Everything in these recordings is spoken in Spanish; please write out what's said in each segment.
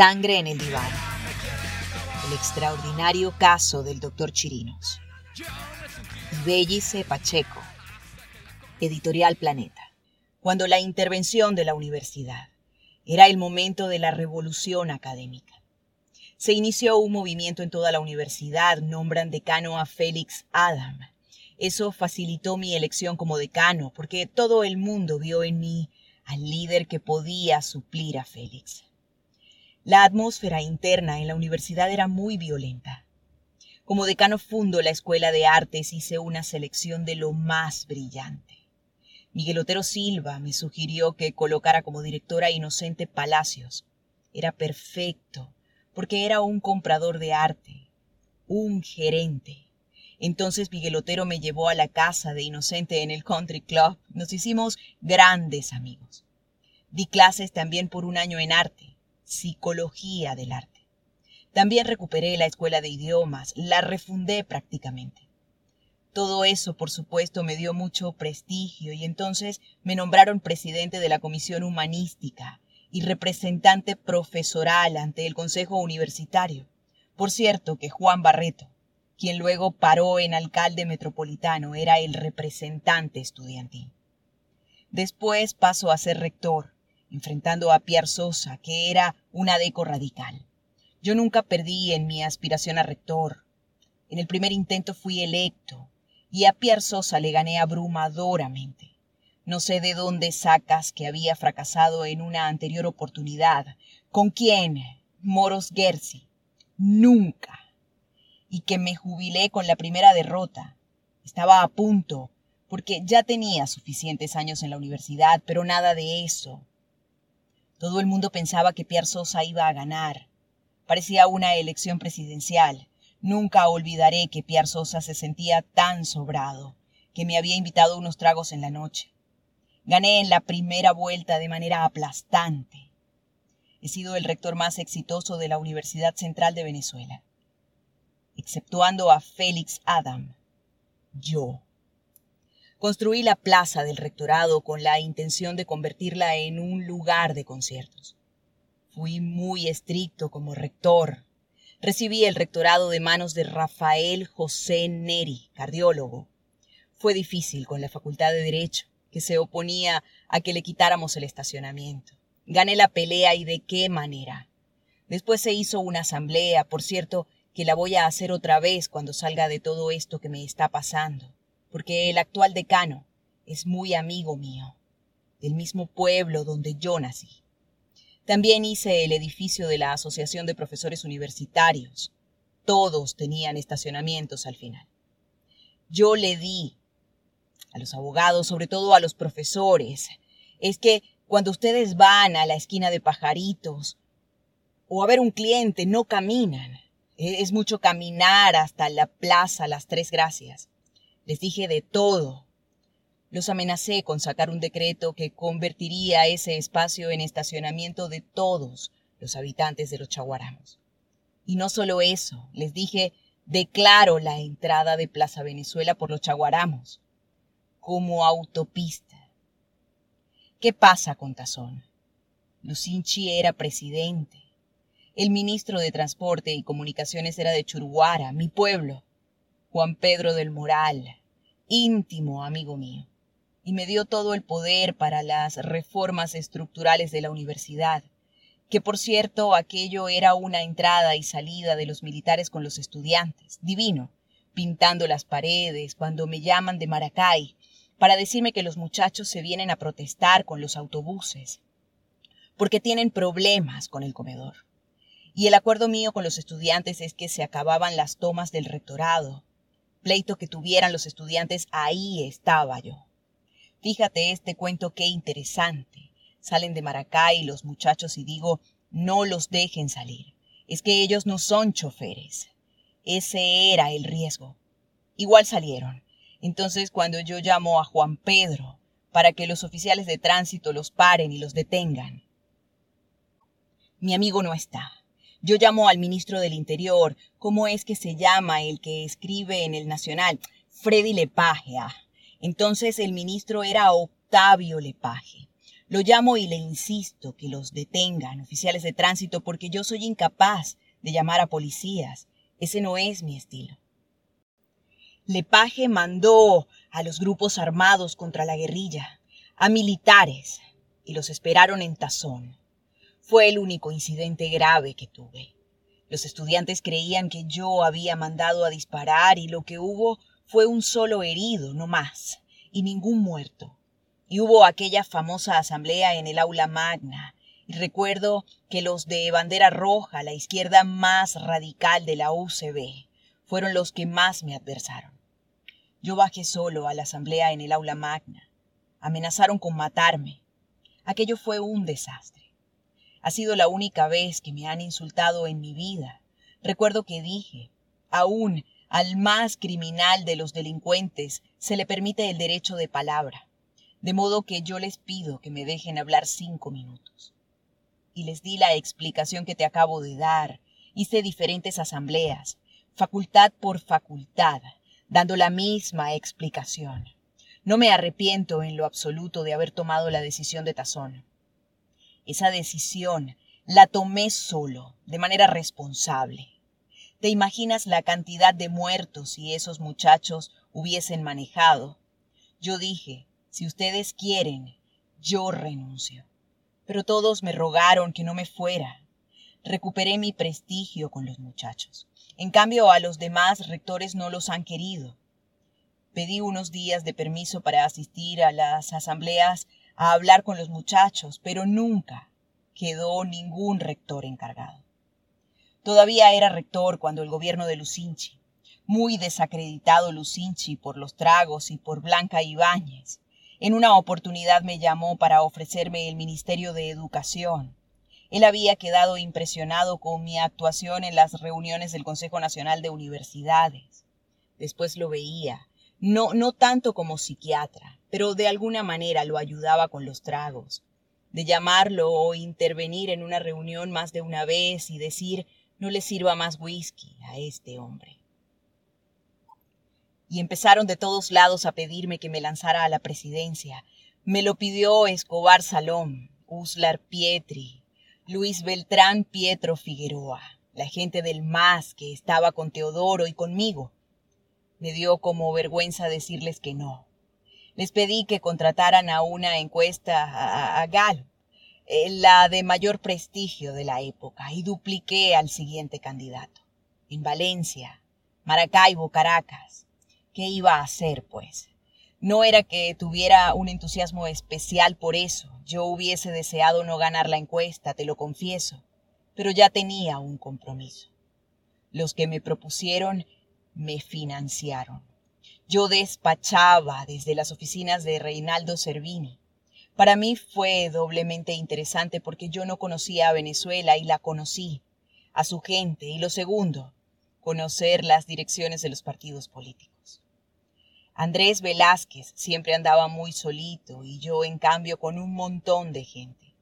Sangre en el diván. El extraordinario caso del doctor Chirinos. Ibellice Pacheco. Editorial Planeta. Cuando la intervención de la universidad era el momento de la revolución académica. Se inició un movimiento en toda la universidad, nombran decano a Félix Adam. Eso facilitó mi elección como decano, porque todo el mundo vio en mí al líder que podía suplir a Félix. La atmósfera interna en la universidad era muy violenta. Como decano fundo la Escuela de Artes hice una selección de lo más brillante. Miguel Otero Silva me sugirió que colocara como directora a Inocente Palacios. Era perfecto, porque era un comprador de arte, un gerente. Entonces Miguel Otero me llevó a la casa de Inocente en el Country Club. Nos hicimos grandes amigos. Di clases también por un año en arte psicología del arte. También recuperé la escuela de idiomas, la refundé prácticamente. Todo eso, por supuesto, me dio mucho prestigio y entonces me nombraron presidente de la Comisión Humanística y representante profesoral ante el Consejo Universitario. Por cierto que Juan Barreto, quien luego paró en alcalde metropolitano, era el representante estudiantil. Después pasó a ser rector enfrentando a Pierre Sosa, que era un adeco radical. Yo nunca perdí en mi aspiración a rector. En el primer intento fui electo y a Pierre Sosa le gané abrumadoramente. No sé de dónde sacas que había fracasado en una anterior oportunidad. ¿Con quién? Moros Gersi. Nunca. Y que me jubilé con la primera derrota. Estaba a punto, porque ya tenía suficientes años en la universidad, pero nada de eso. Todo el mundo pensaba que Pierre Sosa iba a ganar. Parecía una elección presidencial. Nunca olvidaré que Pierre Sosa se sentía tan sobrado, que me había invitado unos tragos en la noche. Gané en la primera vuelta de manera aplastante. He sido el rector más exitoso de la Universidad Central de Venezuela. Exceptuando a Félix Adam. Yo. Construí la plaza del rectorado con la intención de convertirla en un lugar de conciertos. Fui muy estricto como rector. Recibí el rectorado de manos de Rafael José Neri, cardiólogo. Fue difícil con la Facultad de Derecho, que se oponía a que le quitáramos el estacionamiento. Gané la pelea y de qué manera. Después se hizo una asamblea, por cierto, que la voy a hacer otra vez cuando salga de todo esto que me está pasando porque el actual decano es muy amigo mío, del mismo pueblo donde yo nací. También hice el edificio de la Asociación de Profesores Universitarios. Todos tenían estacionamientos al final. Yo le di a los abogados, sobre todo a los profesores, es que cuando ustedes van a la esquina de pajaritos o a ver un cliente, no caminan. Es mucho caminar hasta la plaza Las Tres Gracias. Les dije de todo. Los amenacé con sacar un decreto que convertiría ese espacio en estacionamiento de todos los habitantes de los chaguaramos. Y no solo eso, les dije, declaro la entrada de Plaza Venezuela por los chaguaramos como autopista. ¿Qué pasa con Tazón? Lucinchi era presidente. El ministro de Transporte y Comunicaciones era de Churuguara, mi pueblo. Juan Pedro del Moral, íntimo amigo mío, y me dio todo el poder para las reformas estructurales de la universidad, que por cierto aquello era una entrada y salida de los militares con los estudiantes, divino, pintando las paredes cuando me llaman de Maracay, para decirme que los muchachos se vienen a protestar con los autobuses, porque tienen problemas con el comedor. Y el acuerdo mío con los estudiantes es que se acababan las tomas del rectorado, pleito que tuvieran los estudiantes, ahí estaba yo. Fíjate este cuento qué interesante. Salen de Maracay los muchachos y digo, no los dejen salir. Es que ellos no son choferes. Ese era el riesgo. Igual salieron. Entonces cuando yo llamo a Juan Pedro para que los oficiales de tránsito los paren y los detengan, mi amigo no está. Yo llamo al ministro del Interior. ¿Cómo es que se llama el que escribe en el Nacional? Freddy Lepage. Ah. Entonces el ministro era Octavio Lepage. Lo llamo y le insisto que los detengan, oficiales de tránsito, porque yo soy incapaz de llamar a policías. Ese no es mi estilo. Lepage mandó a los grupos armados contra la guerrilla, a militares, y los esperaron en Tazón. Fue el único incidente grave que tuve. Los estudiantes creían que yo había mandado a disparar y lo que hubo fue un solo herido, no más, y ningún muerto. Y hubo aquella famosa asamblea en el aula magna, y recuerdo que los de bandera roja, la izquierda más radical de la UCB, fueron los que más me adversaron. Yo bajé solo a la asamblea en el aula magna. Amenazaron con matarme. Aquello fue un desastre. Ha sido la única vez que me han insultado en mi vida. Recuerdo que dije, aún al más criminal de los delincuentes se le permite el derecho de palabra, de modo que yo les pido que me dejen hablar cinco minutos. Y les di la explicación que te acabo de dar, hice diferentes asambleas, facultad por facultad, dando la misma explicación. No me arrepiento en lo absoluto de haber tomado la decisión de Tazón. Esa decisión la tomé solo, de manera responsable. ¿Te imaginas la cantidad de muertos si esos muchachos hubiesen manejado? Yo dije, si ustedes quieren, yo renuncio. Pero todos me rogaron que no me fuera. Recuperé mi prestigio con los muchachos. En cambio, a los demás rectores no los han querido. Pedí unos días de permiso para asistir a las asambleas a hablar con los muchachos, pero nunca quedó ningún rector encargado. Todavía era rector cuando el gobierno de Lucinchi, muy desacreditado Lucinchi por los tragos y por Blanca Ibáñez, en una oportunidad me llamó para ofrecerme el Ministerio de Educación. Él había quedado impresionado con mi actuación en las reuniones del Consejo Nacional de Universidades. Después lo veía, no, no tanto como psiquiatra, pero de alguna manera lo ayudaba con los tragos, de llamarlo o intervenir en una reunión más de una vez y decir no le sirva más whisky a este hombre. Y empezaron de todos lados a pedirme que me lanzara a la presidencia. Me lo pidió Escobar Salón, Uslar Pietri, Luis Beltrán Pietro Figueroa, la gente del MAS que estaba con Teodoro y conmigo. Me dio como vergüenza decirles que no. Les pedí que contrataran a una encuesta a, Gal, eh, la de mayor prestigio de la época, y dupliqué al siguiente candidato. En Valencia, Maracaibo, Caracas. ¿Qué iba a hacer, pues? No era que tuviera un entusiasmo especial por eso. Yo hubiese deseado no ganar la encuesta, te lo confieso, pero ya tenía un compromiso. Los que me propusieron me financiaron. Yo despachaba desde las oficinas de Reinaldo Cervini. Para mí fue doblemente interesante porque yo no conocía a Venezuela y la conocí, a su gente, y lo segundo, conocer las direcciones de los partidos políticos. Andrés Velázquez siempre andaba muy solito y yo en cambio con un montón de gente.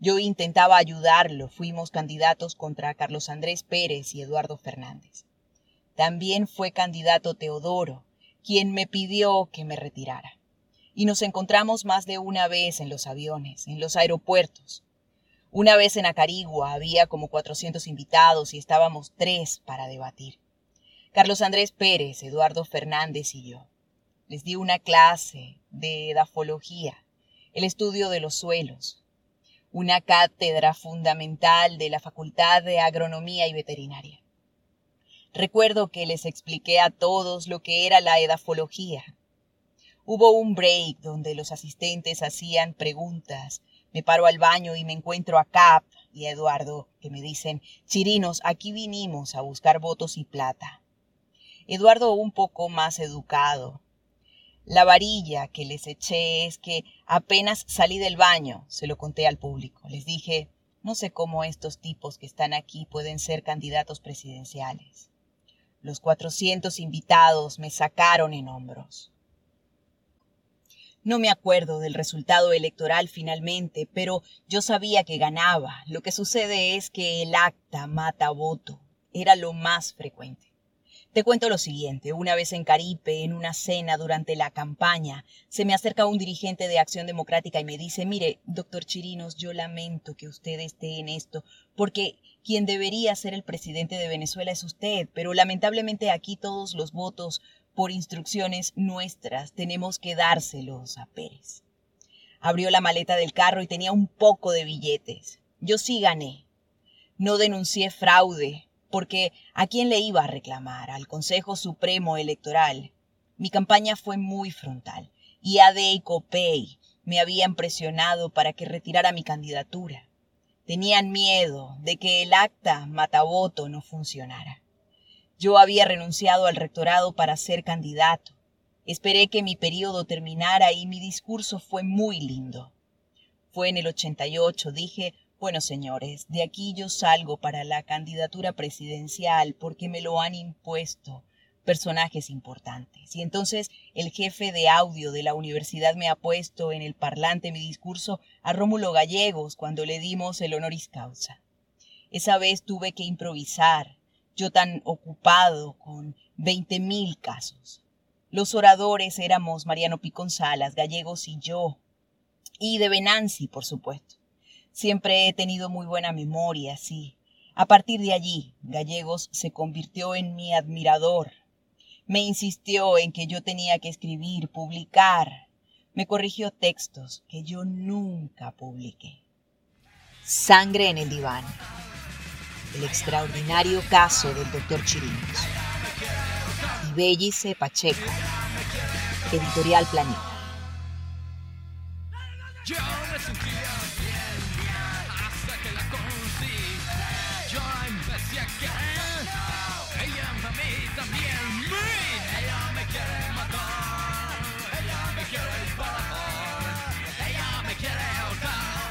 Yo intentaba ayudarlo, fuimos candidatos contra Carlos Andrés Pérez y Eduardo Fernández. También fue candidato Teodoro, quien me pidió que me retirara. Y nos encontramos más de una vez en los aviones, en los aeropuertos. Una vez en Acarigua había como 400 invitados y estábamos tres para debatir. Carlos Andrés Pérez, Eduardo Fernández y yo. Les di una clase de edafología, el estudio de los suelos, una cátedra fundamental de la Facultad de Agronomía y Veterinaria. Recuerdo que les expliqué a todos lo que era la edafología. Hubo un break donde los asistentes hacían preguntas. Me paro al baño y me encuentro a Cap y a Eduardo, que me dicen, Chirinos, aquí vinimos a buscar votos y plata. Eduardo un poco más educado. La varilla que les eché es que apenas salí del baño, se lo conté al público. Les dije, no sé cómo estos tipos que están aquí pueden ser candidatos presidenciales. Los cuatrocientos invitados me sacaron en hombros. No me acuerdo del resultado electoral finalmente, pero yo sabía que ganaba. Lo que sucede es que el acta mata voto. Era lo más frecuente. Te cuento lo siguiente. Una vez en Caripe, en una cena durante la campaña, se me acerca un dirigente de Acción Democrática y me dice, mire, doctor Chirinos, yo lamento que usted esté en esto, porque quien debería ser el presidente de Venezuela es usted, pero lamentablemente aquí todos los votos por instrucciones nuestras tenemos que dárselos a Pérez. Abrió la maleta del carro y tenía un poco de billetes. Yo sí gané. No denuncié fraude, porque ¿a quién le iba a reclamar? Al Consejo Supremo Electoral. Mi campaña fue muy frontal y AD y COPEI me habían presionado para que retirara mi candidatura. Tenían miedo de que el acta matavoto no funcionara. Yo había renunciado al rectorado para ser candidato. Esperé que mi periodo terminara y mi discurso fue muy lindo. Fue en el 88, dije, bueno, señores, de aquí yo salgo para la candidatura presidencial porque me lo han impuesto personajes importantes. Y entonces el jefe de audio de la universidad me ha puesto en el parlante mi discurso a Rómulo Gallegos cuando le dimos el honoris causa. Esa vez tuve que improvisar, yo tan ocupado con veinte mil casos. Los oradores éramos Mariano Picón Salas, Gallegos y yo, y de Venanzi, por supuesto. Siempre he tenido muy buena memoria, sí. A partir de allí, Gallegos se convirtió en mi admirador. Me insistió en que yo tenía que escribir, publicar. Me corrigió textos que yo nunca publiqué. Sangre en el diván. El extraordinario caso del doctor Chirinos. Ibellice Pacheco. Editorial Planeta. Yo que la conocí. Yo empecé a querer, ella a mí también. Ella me quiere matar, ella me quiere disparar, ella me quiere.